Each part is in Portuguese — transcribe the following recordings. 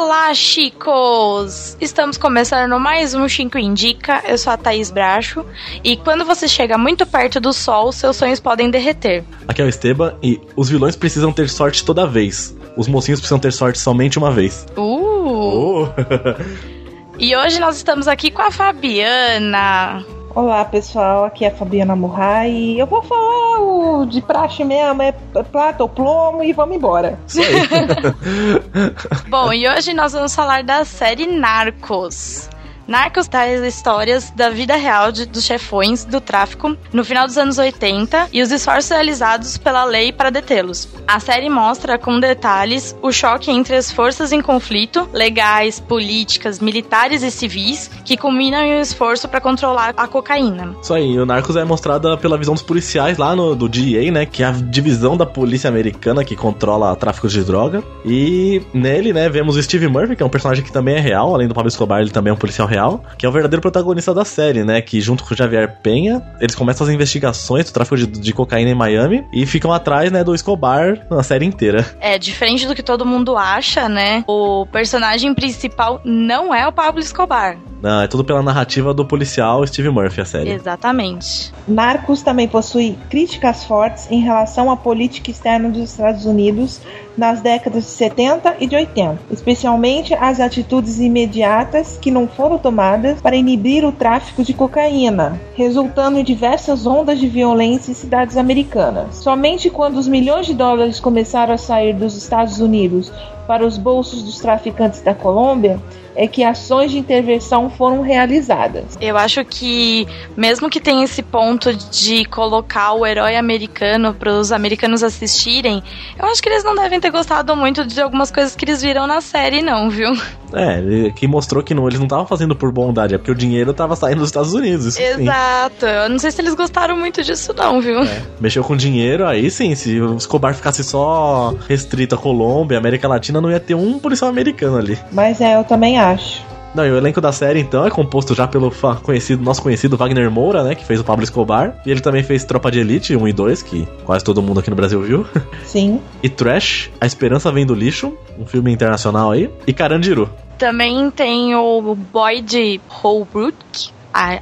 Olá, chicos! Estamos começando mais um Chico Indica. Eu sou a Thaís Bracho. E quando você chega muito perto do sol, seus sonhos podem derreter. Aqui é o Esteban e os vilões precisam ter sorte toda vez. Os mocinhos precisam ter sorte somente uma vez. Uh! Oh. e hoje nós estamos aqui com a Fabiana. Olá pessoal, aqui é a Fabiana Murray e eu vou falar o de praxe mesmo, é plata ou plomo e vamos embora. Bom, e hoje nós vamos falar da série Narcos. Narcos traz histórias da vida real de, dos chefões do tráfico no final dos anos 80 e os esforços realizados pela lei para detê-los. A série mostra com detalhes o choque entre as forças em conflito, legais, políticas, militares e civis, que culminam em um esforço para controlar a cocaína. Isso aí, o Narcos é mostrada pela visão dos policiais lá no do DEA, né, que é a divisão da polícia americana que controla tráfico de droga. E nele, né, vemos o Steve Murphy, que é um personagem que também é real, além do Pablo Escobar, ele também é um policial real real, que é o verdadeiro protagonista da série, né? Que junto com o Javier Penha, eles começam as investigações do tráfico de, de cocaína em Miami e ficam atrás, né, do Escobar na série inteira. É, diferente do que todo mundo acha, né? O personagem principal não é o Pablo Escobar. Não, é tudo pela narrativa do policial Steve Murphy, a série. Exatamente. Narcos também possui críticas fortes em relação à política externa dos Estados Unidos nas décadas de 70 e de 80, especialmente as atitudes imediatas que não foram tomadas para inibir o tráfico de cocaína, resultando em diversas ondas de violência em cidades americanas. Somente quando os milhões de dólares começaram a sair dos Estados Unidos para os bolsos dos traficantes da Colômbia, é que ações de intervenção foram realizadas. Eu acho que, mesmo que tenha esse ponto de colocar o herói americano para os americanos assistirem, eu acho que eles não devem ter gostado muito de algumas coisas que eles viram na série, não, viu? É, que mostrou que não, eles não estavam fazendo por bondade, é porque o dinheiro estava saindo dos Estados Unidos. Isso Exato. Sim. Eu não sei se eles gostaram muito disso, não, viu? É, mexeu com dinheiro, aí sim, se o Escobar ficasse só restrito a Colômbia, América Latina, não ia ter um policial americano ali. Mas é, eu também acho. Não, e o elenco da série, então, é composto já pelo conhecido, nosso conhecido Wagner Moura, né? Que fez o Pablo Escobar. E ele também fez Tropa de Elite 1 e 2, que quase todo mundo aqui no Brasil viu. Sim. e Trash, A Esperança Vem do Lixo, um filme internacional aí. E Carandiru. Também tem o Boyd Holbrook,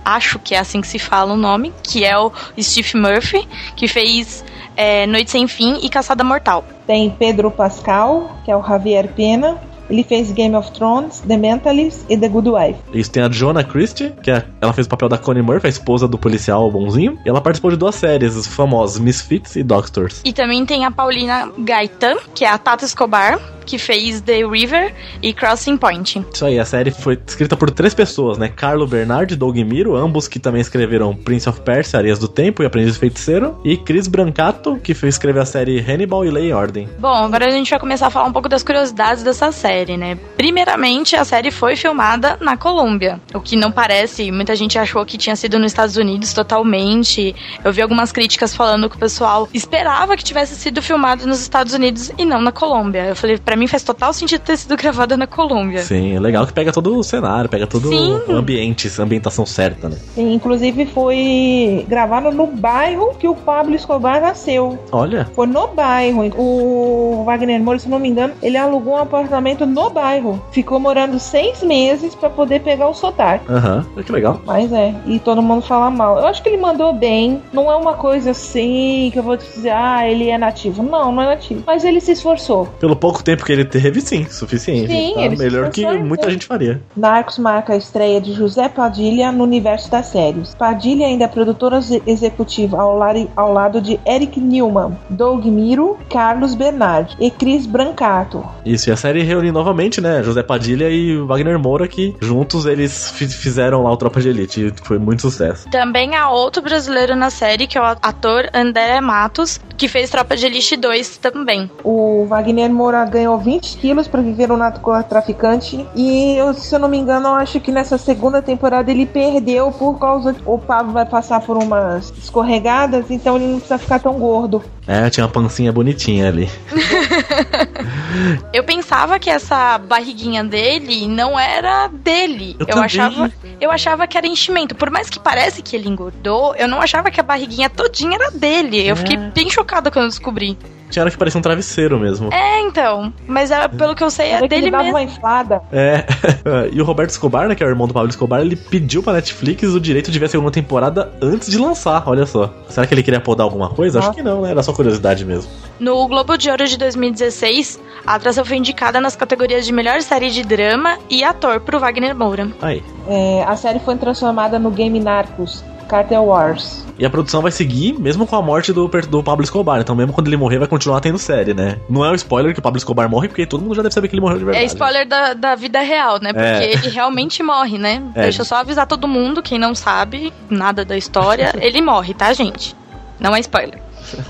acho que é assim que se fala o nome, que é o Steve Murphy, que fez é, Noite Sem Fim e Caçada Mortal. Tem Pedro Pascal, que é o Javier Pena, ele fez Game of Thrones, The Mentalist e The Good Wife. Isso tem a Jonah Christie, que é, ela fez o papel da Connie Murphy, a esposa do policial bonzinho. E ela participou de duas séries, os famosos Misfits e Doctors. E também tem a Paulina Gaetan, que é a Tata Escobar, que fez The River e Crossing Point. Isso aí, a série foi escrita por três pessoas, né? Carlo Bernard e Doug Miro, ambos que também escreveram Prince of Persia, Areias do Tempo e Aprendiz Feiticeiro. E Chris Brancato, que fez escrever a série Hannibal e Lei em Ordem. Bom, agora a gente vai começar a falar um pouco das curiosidades dessa série, né? Primeiramente, a série foi filmada na Colômbia, o que não parece, muita gente achou que tinha sido nos Estados Unidos totalmente. Eu vi algumas críticas falando que o pessoal esperava que tivesse sido filmado nos Estados Unidos e não na Colômbia. Eu falei, para mim faz total sentido ter sido gravada na Colômbia. Sim, é legal que pega todo o cenário, pega todo Sim. o ambiente, a ambientação certa, né? Sim, inclusive foi gravado no bairro que o Pablo Escobar nasceu. Olha. Foi no bairro. O Wagner Moura, se não me engano, ele alugou um apartamento no bairro. Ficou morando seis meses para poder pegar o sotaque. Aham, uhum. que legal. Mas é, e todo mundo fala mal. Eu acho que ele mandou bem. Não é uma coisa assim que eu vou te dizer, ah, ele é nativo. Não, não é nativo. Mas ele se esforçou. Pelo pouco tempo que ele teve, sim, suficiente. Sim, tá? ele Melhor que muita gente faria. Narcos marca a estreia de José Padilha no universo das séries. Padilha ainda é produtora executiva ao, ao lado de Eric Newman, Doug Miro, Carlos Bernard e Chris Brancato. Isso, e a série reúne novamente, né? José Padilha e Wagner Moura, que juntos eles fizeram lá o Tropa de Elite. E foi muito sucesso. Também há outro brasileiro na série, que é o ator André Matos, que fez Tropa de Elite 2 também. O Wagner Moura ganhou 20 quilos para viver um narcotraficante. E, se eu não me engano, eu acho que nessa segunda temporada ele perdeu por causa. O Pablo vai passar por umas escorregadas, então ele não precisa ficar tão gordo. É, tinha uma pancinha bonitinha ali. eu pensava que essa barriguinha dele não era dele. Eu, eu achava, eu achava que era enchimento. Por mais que parece que ele engordou, eu não achava que a barriguinha todinha era dele. É. Eu fiquei bem chocada quando eu descobri. Tinha hora que parecia um travesseiro mesmo. É, então. Mas é, pelo que eu sei, é dele mesmo. uma inflada. É. e o Roberto Escobar, né, que é o irmão do Pablo Escobar, ele pediu pra Netflix o direito de ver a segunda temporada antes de lançar, olha só. Será que ele queria podar alguma coisa? Acho que não, né? Era só curiosidade mesmo. No Globo de Ouro de 2016, a atração foi indicada nas categorias de melhor série de drama e ator pro Wagner Moura. Aí. É, a série foi transformada no game Narcos, Cartel Wars. E a produção vai seguir mesmo com a morte do, do Pablo Escobar. Então, mesmo quando ele morrer, vai continuar tendo série, né? Não é um spoiler que o Pablo Escobar morre, porque todo mundo já deve saber que ele morreu de verdade. É spoiler da, da vida real, né? Porque é. ele realmente morre, né? É. Deixa eu só avisar todo mundo, quem não sabe nada da história, ele morre, tá, gente? Não é spoiler.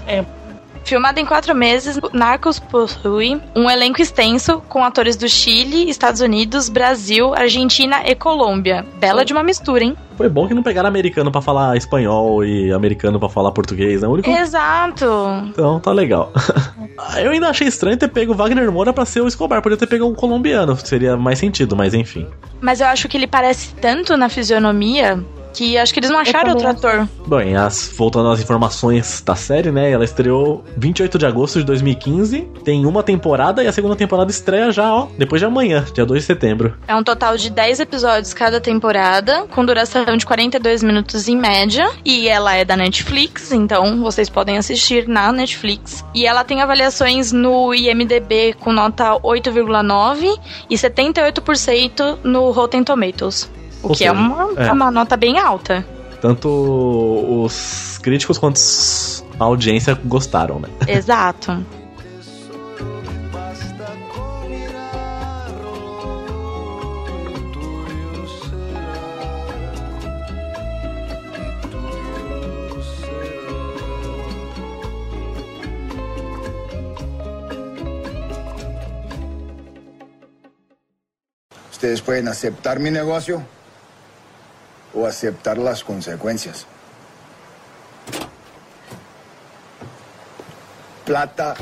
É. Filmado em quatro meses, Narcos possui um elenco extenso com atores do Chile, Estados Unidos, Brasil, Argentina e Colômbia. Bela de uma mistura, hein? Foi bom que não pegaram americano para falar espanhol e americano para falar português, né? O único... Exato. Então tá legal. Eu ainda achei estranho ter pego o Wagner Moura pra ser o Escobar. Podia ter pego um colombiano, seria mais sentido, mas enfim. Mas eu acho que ele parece tanto na fisionomia que acho que eles não acharam outro ator. Bom, as, voltando às informações da série, né? Ela estreou 28 de agosto de 2015, tem uma temporada e a segunda temporada estreia já, ó, depois de amanhã, dia 2 de setembro. É um total de 10 episódios cada temporada, com duração de 42 minutos em média, e ela é da Netflix, então vocês podem assistir na Netflix. E ela tem avaliações no IMDb com nota 8,9 e 78% no Rotten Tomatoes. O Ou que é seja, é, uma, é uma nota bem alta. Tanto os críticos quanto a audiência gostaram, né? Exato. Ustedes pueden aceptar mi negocio o aceptar las consecuencias. Plata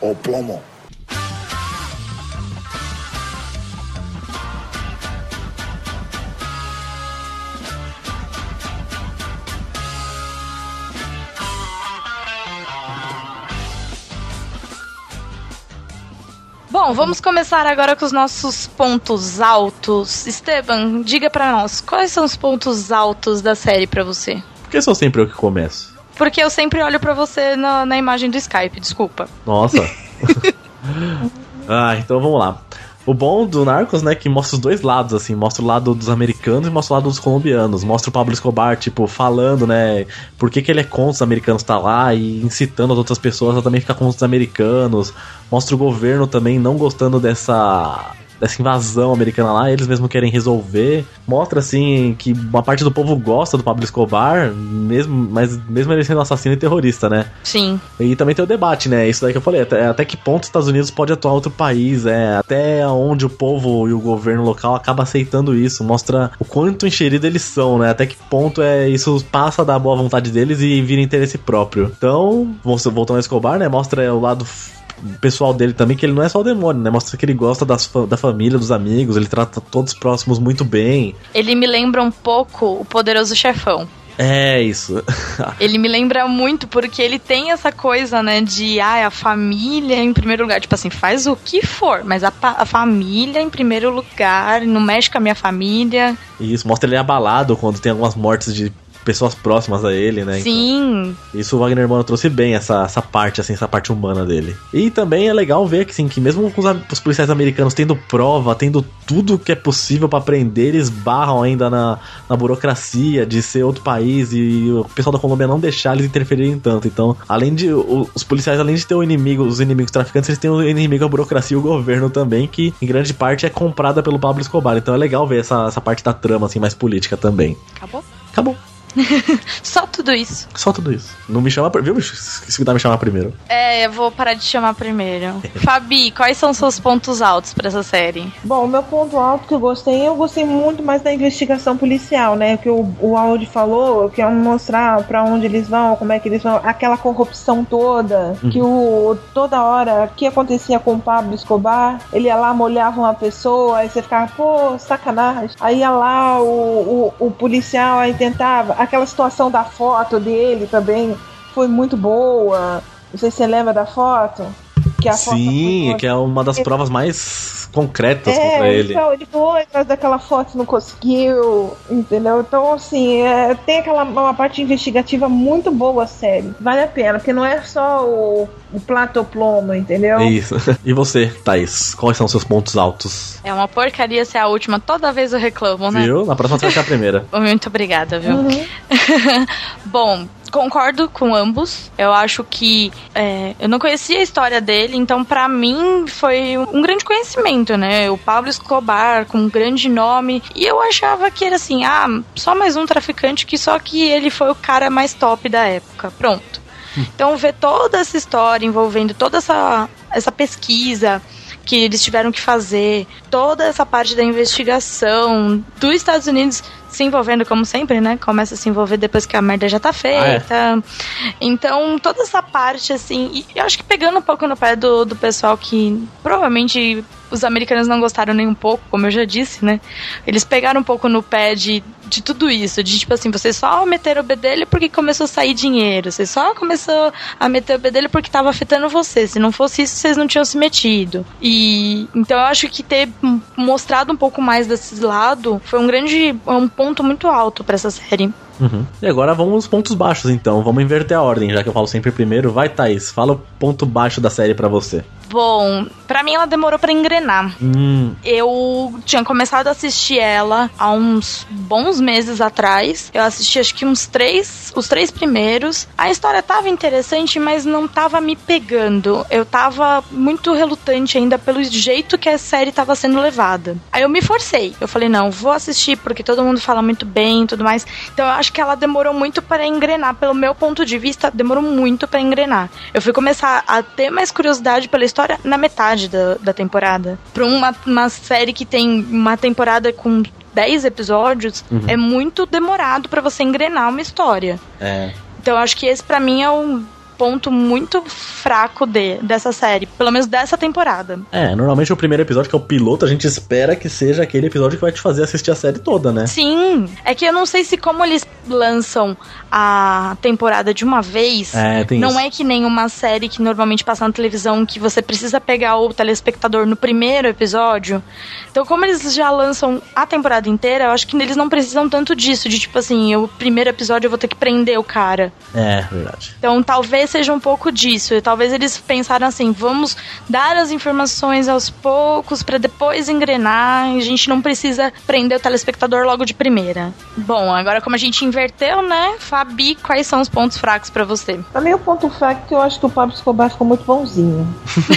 o plomo. Bom, vamos começar agora com os nossos pontos altos. Esteban, diga para nós, quais são os pontos altos da série para você? Por que sou sempre eu que começo? Porque eu sempre olho para você na, na imagem do Skype, desculpa. Nossa. ah, então vamos lá. O bom do Narcos, né, que mostra os dois lados, assim, mostra o lado dos americanos e mostra o lado dos colombianos. Mostra o Pablo Escobar, tipo, falando, né, por que, que ele é contra os americanos estar tá lá e incitando as outras pessoas a também ficar contra os americanos. Mostra o governo também não gostando dessa dessa invasão americana lá, eles mesmo querem resolver. Mostra assim que uma parte do povo gosta do Pablo Escobar, mesmo, mas mesmo ele sendo assassino e terrorista, né? Sim. E também tem o debate, né? Isso daí que eu falei, até, até que ponto os Estados Unidos pode atuar outro país, é, até onde o povo e o governo local acaba aceitando isso, mostra o quanto enxerido eles são, né? Até que ponto é isso passa da boa vontade deles e vira interesse próprio. Então, voltando ao Escobar, né? Mostra o lado pessoal dele também, que ele não é só o demônio, né? Mostra que ele gosta das, da família, dos amigos, ele trata todos os próximos muito bem. Ele me lembra um pouco o poderoso chefão. É isso. ele me lembra muito porque ele tem essa coisa, né, de ah, a família em primeiro lugar, tipo assim, faz o que for, mas a, a família em primeiro lugar, não mexe com a minha família. Isso, mostra ele abalado quando tem algumas mortes de pessoas próximas a ele, né? Sim. Então, isso o Wagner Moura trouxe bem, essa, essa parte, assim, essa parte humana dele. E também é legal ver que, assim, que mesmo com os, os policiais americanos tendo prova, tendo tudo que é possível para prender, eles barram ainda na, na burocracia de ser outro país e o pessoal da Colômbia não deixar eles interferirem tanto. Então, além de os policiais, além de ter o inimigo, os inimigos traficantes, eles têm o inimigo a burocracia e o governo também, que em grande parte é comprada pelo Pablo Escobar. Então é legal ver essa, essa parte da trama, assim, mais política também. Acabou? Acabou. Só tudo isso. Só tudo isso. Não me chama, viu, bicho? Esqueci de me chamar primeiro. É, eu vou parar de chamar primeiro. Fabi, quais são seus pontos altos para essa série? Bom, o meu ponto alto que eu gostei, eu gostei muito mais da investigação policial, né? Que o, o Audi falou, que é mostrar para onde eles vão, como é que eles vão, aquela corrupção toda, uhum. que o toda hora que acontecia com o Pablo Escobar, ele ia lá, molhava uma pessoa, aí você ficava, pô, sacanagem. Aí ia lá o, o, o policial aí tentava aquela situação da foto dele também foi muito boa. Não sei se você lembra da foto. Que a Sim, foto que é uma das provas mais concretas é, contra ele. Então, ele foi atrás daquela foto e não conseguiu, entendeu? Então, assim, é, tem aquela uma parte investigativa muito boa a série. Vale a pena, porque não é só o, o platoplomo, entendeu? Isso. E você, Thaís? Quais são seus pontos altos? É uma porcaria ser a última. Toda vez eu reclamo, né? Viu? Na próxima você vai ser a primeira. Muito obrigada, viu? Uhum. Bom, concordo com ambos. Eu acho que é, eu não conhecia a história dele, então para mim foi um grande conhecimento, né? O Pablo Escobar com um grande nome e eu achava que era assim, ah, só mais um traficante que só que ele foi o cara mais top da época. Pronto. Hum. Então ver toda essa história envolvendo toda essa essa pesquisa, que eles tiveram que fazer, toda essa parte da investigação dos Estados Unidos se envolvendo como sempre, né? Começa a se envolver depois que a merda já tá feita. Ah, é? Então, toda essa parte, assim, e eu acho que pegando um pouco no pé do, do pessoal que provavelmente os americanos não gostaram nem um pouco, como eu já disse, né? Eles pegaram um pouco no pé de, de tudo isso, de tipo assim, vocês só meteram o bedelho porque começou a sair dinheiro, vocês só começou a meter o bedelho porque estava afetando vocês, se não fosse isso, vocês não tinham se metido. E então eu acho que ter mostrado um pouco mais desse lado foi um grande um ponto muito alto para essa série. Uhum. E agora vamos aos pontos baixos, então. Vamos inverter a ordem, já que eu falo sempre primeiro. Vai, Thaís, fala o ponto baixo da série para você. Bom, para mim ela demorou para engrenar. Hum. Eu tinha começado a assistir ela há uns bons meses atrás. Eu assisti acho que uns três, os três primeiros. A história tava interessante, mas não tava me pegando. Eu tava muito relutante ainda pelo jeito que a série tava sendo levada. Aí eu me forcei. Eu falei, não, vou assistir porque todo mundo fala muito bem e tudo mais. Então eu acho que ela demorou muito para engrenar. Pelo meu ponto de vista, demorou muito para engrenar. Eu fui começar a ter mais curiosidade pela história história na metade da, da temporada. Pra uma, uma série que tem uma temporada com 10 episódios, uhum. é muito demorado para você engrenar uma história. É. Então acho que esse para mim é um ponto muito fraco de, dessa série, pelo menos dessa temporada. É, normalmente o primeiro episódio, que é o piloto, a gente espera que seja aquele episódio que vai te fazer assistir a série toda, né? Sim, é que eu não sei se como eles lançam a temporada de uma vez, é, não isso. é que nem uma série que normalmente passa na televisão que você precisa pegar o telespectador no primeiro episódio. Então, como eles já lançam a temporada inteira, eu acho que eles não precisam tanto disso, de tipo assim, o primeiro episódio eu vou ter que prender o cara. É, verdade. Então, talvez talvez seja um pouco disso. E talvez eles pensaram assim: vamos dar as informações aos poucos para depois engrenar. E a gente não precisa prender o telespectador logo de primeira. Bom, agora como a gente inverteu, né? Fabi, quais são os pontos fracos para você? Também o ponto fraco é que eu acho que o Pablo Escobar ficou muito bonzinho.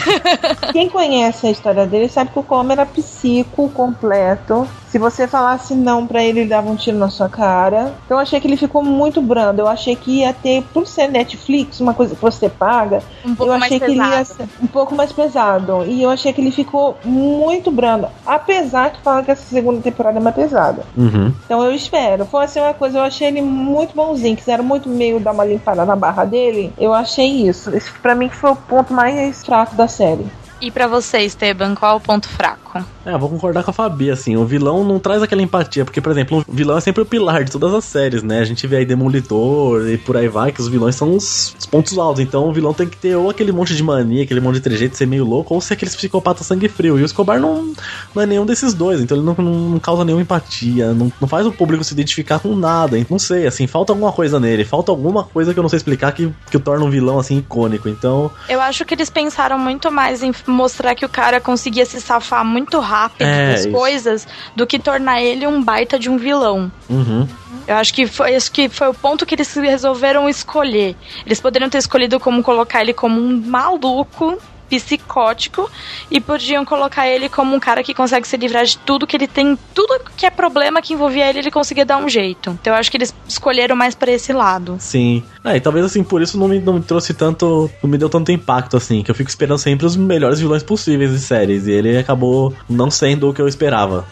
Quem conhece a história dele sabe que o Comer era psico completo. Se você falasse não para ele, ele dava um tiro na sua cara. Então eu achei que ele ficou muito brando. Eu achei que ia ter, por ser Netflix, uma coisa que você paga, um pouco eu achei que pesado. ele ia ser um pouco mais pesado. E eu achei que ele ficou muito brando. Apesar que falam que essa segunda temporada é mais pesada. Uhum. Então eu espero. Foi assim uma coisa, eu achei ele muito bonzinho. Quiseram muito meio dar uma limpada na barra dele. Eu achei isso. Esse pra mim foi o ponto mais fraco da série. E para você, Esteban, qual é o ponto fraco? É, vou concordar com a Fabi, assim, o vilão não traz aquela empatia, porque, por exemplo, o vilão é sempre o pilar de todas as séries, né? A gente vê aí Demolitor e por aí vai, que os vilões são os, os pontos altos, então o vilão tem que ter ou aquele monte de mania, aquele monte de trejeito, ser meio louco, ou ser aqueles psicopatas sangue frio, e o Escobar não, não é nenhum desses dois, então ele não, não, não causa nenhuma empatia, não, não faz o público se identificar com nada, então, não sei, assim, falta alguma coisa nele, falta alguma coisa que eu não sei explicar que, que o torna um vilão, assim, icônico, então... Eu acho que eles pensaram muito mais em mostrar que o cara conseguia se safar muito rápido é, das isso. coisas do que tornar ele um baita de um vilão. Uhum. Eu acho que foi isso que foi o ponto que eles resolveram escolher. Eles poderiam ter escolhido como colocar ele como um maluco psicótico e podiam colocar ele como um cara que consegue se livrar de tudo que ele tem, tudo que é problema que envolvia ele, ele conseguia dar um jeito. Então eu acho que eles escolheram mais para esse lado. Sim. É, e talvez assim, por isso não me, não me trouxe tanto, não me deu tanto impacto assim, que eu fico esperando sempre os melhores vilões possíveis de séries e ele acabou não sendo o que eu esperava.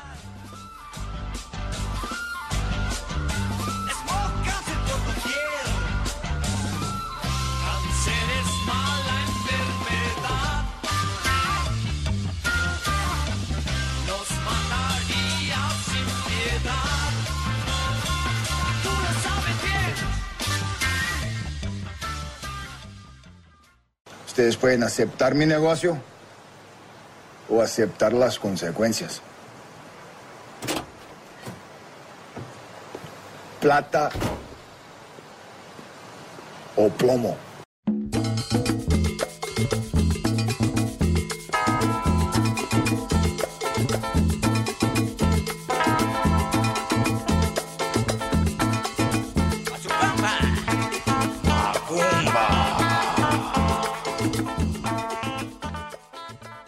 Ustedes pueden aceptar mi negocio o aceptar las consecuencias. Plata o plomo.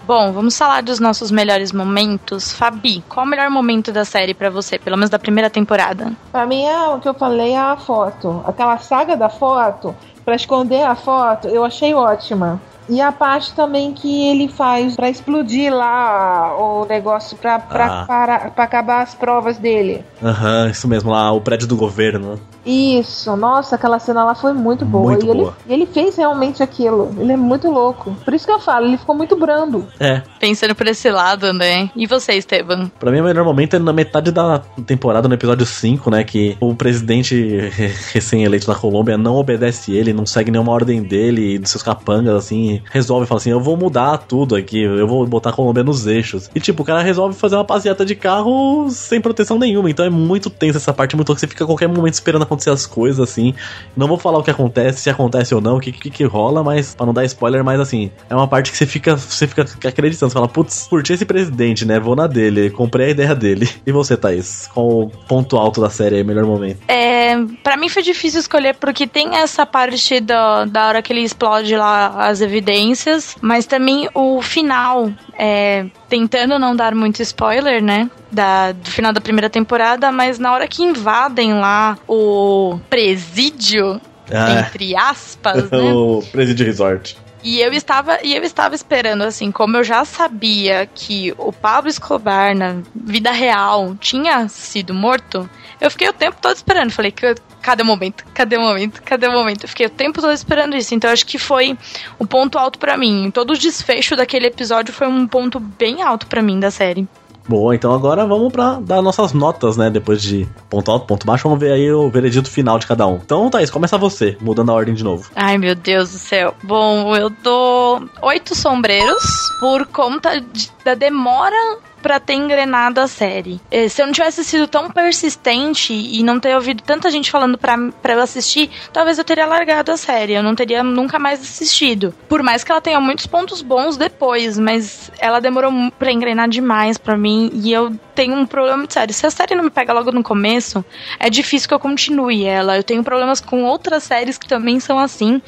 Bom, vamos falar dos nossos melhores momentos. Fabi, qual o melhor momento da série para você, pelo menos da primeira temporada? Para mim é o que eu falei, é a foto. Aquela saga da foto, para esconder a foto, eu achei ótima. E a parte também que ele faz para explodir lá o negócio pra, ah. para, pra acabar as provas dele. Aham, uhum, isso mesmo, lá o prédio do governo. Isso, nossa, aquela cena lá foi muito boa. Muito e boa. Ele, ele fez realmente aquilo. Ele é muito louco. Por isso que eu falo, ele ficou muito brando. É. Pensando por esse lado, né? E você, Esteban? Pra mim, o melhor momento é na metade da temporada, no episódio 5, né? Que o presidente recém-eleito da Colômbia não obedece ele, não segue nenhuma ordem dele e dos seus capangas, assim. Resolve falar assim: eu vou mudar tudo aqui, eu vou botar a Colômbia nos eixos. E, tipo, o cara resolve fazer uma passeata de carro sem proteção nenhuma. Então é muito tenso essa parte, muito que você fica a qualquer momento esperando acontecer as coisas, assim. Não vou falar o que acontece, se acontece ou não, o que, que, que rola, mas para não dar spoiler, mas assim, é uma parte que você fica, você fica acreditando, você fala, putz, curti esse presidente, né? Vou na dele, comprei a ideia dele. E você, Thaís? Qual o ponto alto da série aí, melhor momento? É, para mim foi difícil escolher porque tem essa parte da, da hora que ele explode lá as evidências, mas também o final, é, tentando não dar muito spoiler, né? Da, do final da primeira temporada, mas na hora que invadem lá o presídio, ah, entre aspas, né? o presídio resort. E eu estava e eu estava esperando assim, como eu já sabia que o Pablo Escobar na vida real tinha sido morto, eu fiquei o tempo todo esperando. Falei que cadê o momento? Cadê o momento? Cadê o momento? Eu fiquei o tempo todo esperando isso. Então acho que foi um ponto alto para mim. Todo o desfecho daquele episódio foi um ponto bem alto para mim da série. Boa, então agora vamos para dar nossas notas, né? Depois de ponto alto, ponto baixo, vamos ver aí o veredito final de cada um. Então, Thaís, começa você, mudando a ordem de novo. Ai, meu Deus do céu. Bom, eu dou oito sombreiros por conta de, da demora para ter engrenado a série. Eh, se eu não tivesse sido tão persistente e não ter ouvido tanta gente falando pra, pra eu assistir, talvez eu teria largado a série. Eu não teria nunca mais assistido. Por mais que ela tenha muitos pontos bons depois, mas ela demorou pra engrenar demais para mim e eu tenho um problema muito sério. Se a série não me pega logo no começo, é difícil que eu continue ela. Eu tenho problemas com outras séries que também são assim.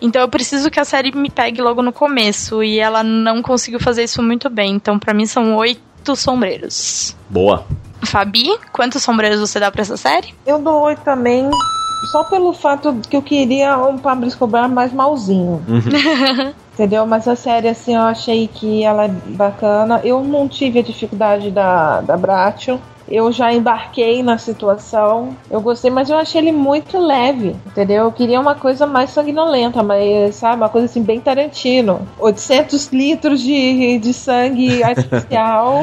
Então eu preciso que a série me pegue logo no começo e ela não conseguiu fazer isso muito bem. Então para mim são oito oito sombreiros. Boa. Fabi, quantos sombreiros você dá pra essa série? Eu dou oito também. Só pelo fato que eu queria um Pablo Escobar mais malzinho. Uhum. entendeu? Mas a série, assim, eu achei que ela é bacana. Eu não tive a dificuldade da, da Bratio. Eu já embarquei na situação. Eu gostei, mas eu achei ele muito leve, entendeu? Eu queria uma coisa mais sanguinolenta, mas, sabe, uma coisa assim, bem Tarantino. 800 litros de, de sangue artificial.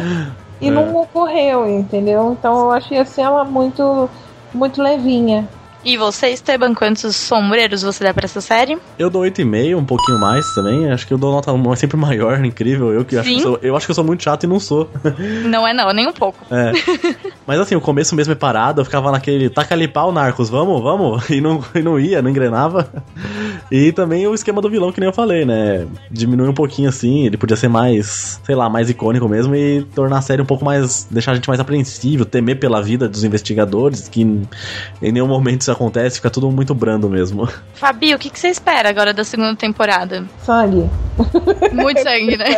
e É. não ocorreu, entendeu? Então eu achei assim ela muito, muito levinha. E você, Esteban, quantos sombreiros você dá pra essa série? Eu dou 8,5, um pouquinho mais também. Acho que eu dou nota sempre maior, incrível. Eu que acho que sou, eu acho que eu sou muito chato e não sou. Não é não, nem um pouco. É. Mas assim, o começo mesmo é parado, eu ficava naquele taca ali pau, Narcos, vamos, vamos, e não, e não ia, não engrenava. E também o esquema do vilão, que nem eu falei, né? Diminui um pouquinho assim, ele podia ser mais, sei lá, mais icônico mesmo e tornar a série um pouco mais. deixar a gente mais apreensível, temer pela vida dos investigadores, que em nenhum momento isso acontece, fica tudo muito brando mesmo. Fabi, o que, que você espera agora da segunda temporada? Sangue. Muito sangue, né?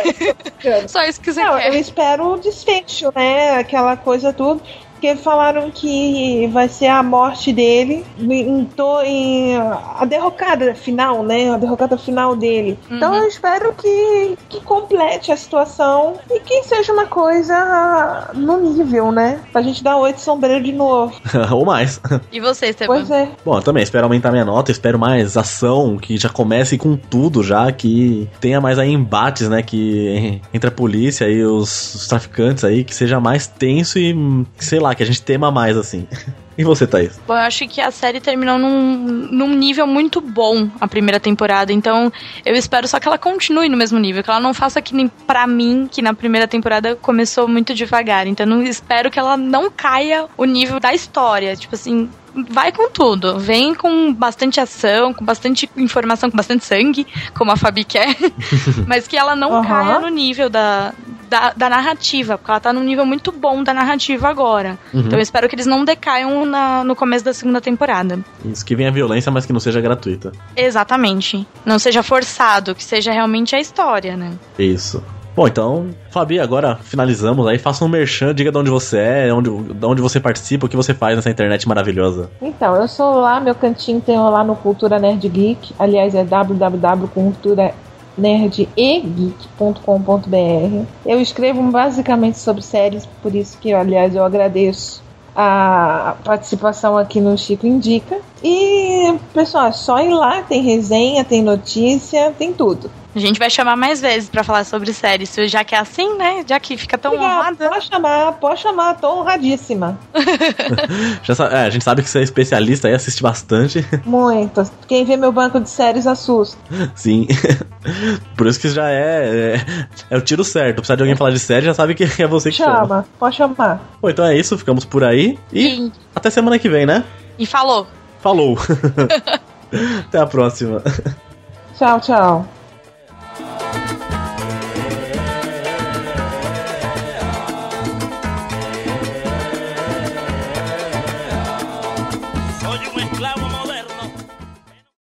Só isso que você Não, quer. eu espero o desfecho, né? Aquela coisa tudo. Porque falaram que vai ser a morte dele em, em a derrocada final, né? A derrocada final dele. Então eu espero que, que complete a situação e que seja uma coisa no nível, né? Pra gente dar oito sombreiro de novo. Ou mais. E você, Esteban? Pois é. Bom, eu também espero aumentar minha nota, espero mais ação, que já comece com tudo já, que tenha mais aí embates, né, que entre a polícia e os, os traficantes aí, que seja mais tenso e, sei lá, que a gente tema mais, assim. E você, Thaís? Bom, eu acho que a série terminou num, num nível muito bom a primeira temporada, então eu espero só que ela continue no mesmo nível, que ela não faça que nem pra mim, que na primeira temporada começou muito devagar. Então eu espero que ela não caia o nível da história. Tipo assim, vai com tudo. Vem com bastante ação, com bastante informação, com bastante sangue, como a Fabi quer, mas que ela não Aham. caia no nível da, da, da narrativa, porque ela tá num nível muito bom da narrativa agora. Então eu espero que eles não decaiam na- no começo da segunda temporada. Isso, que venha violência, mas que não seja gratuita. Exatamente. Não seja forçado, que seja realmente a história, né? Isso. Bom, então, Fabi, agora finalizamos aí. Faça um merchan, diga de onde você é, onde, de onde você participa, o que você faz nessa internet maravilhosa. Então, eu sou lá, meu cantinho tem lá no Cultura Nerd Geek. Aliás, é www.culturanerdegeek.com.br. Eu escrevo basicamente sobre séries, por isso que, aliás, eu agradeço a participação aqui no Chico Indica. E, pessoal, é só ir lá, tem resenha, tem notícia, tem tudo. A gente vai chamar mais vezes pra falar sobre séries, já que é assim, né? Já que fica tão Obrigada, honrada. pode chamar, pode chamar, tô honradíssima. Já sa- é, a gente sabe que você é especialista aí, assiste bastante. Muito. Quem vê meu banco de séries assusta. Sim. Por isso que já é, é. é o tiro certo. Precisar de alguém falar de série, já sabe que é você que chama. Chama, pode chamar. Bom, então é isso, ficamos por aí. E E, até semana que vem, né? e falou. Falou! até a próxima. Tchau, tchau.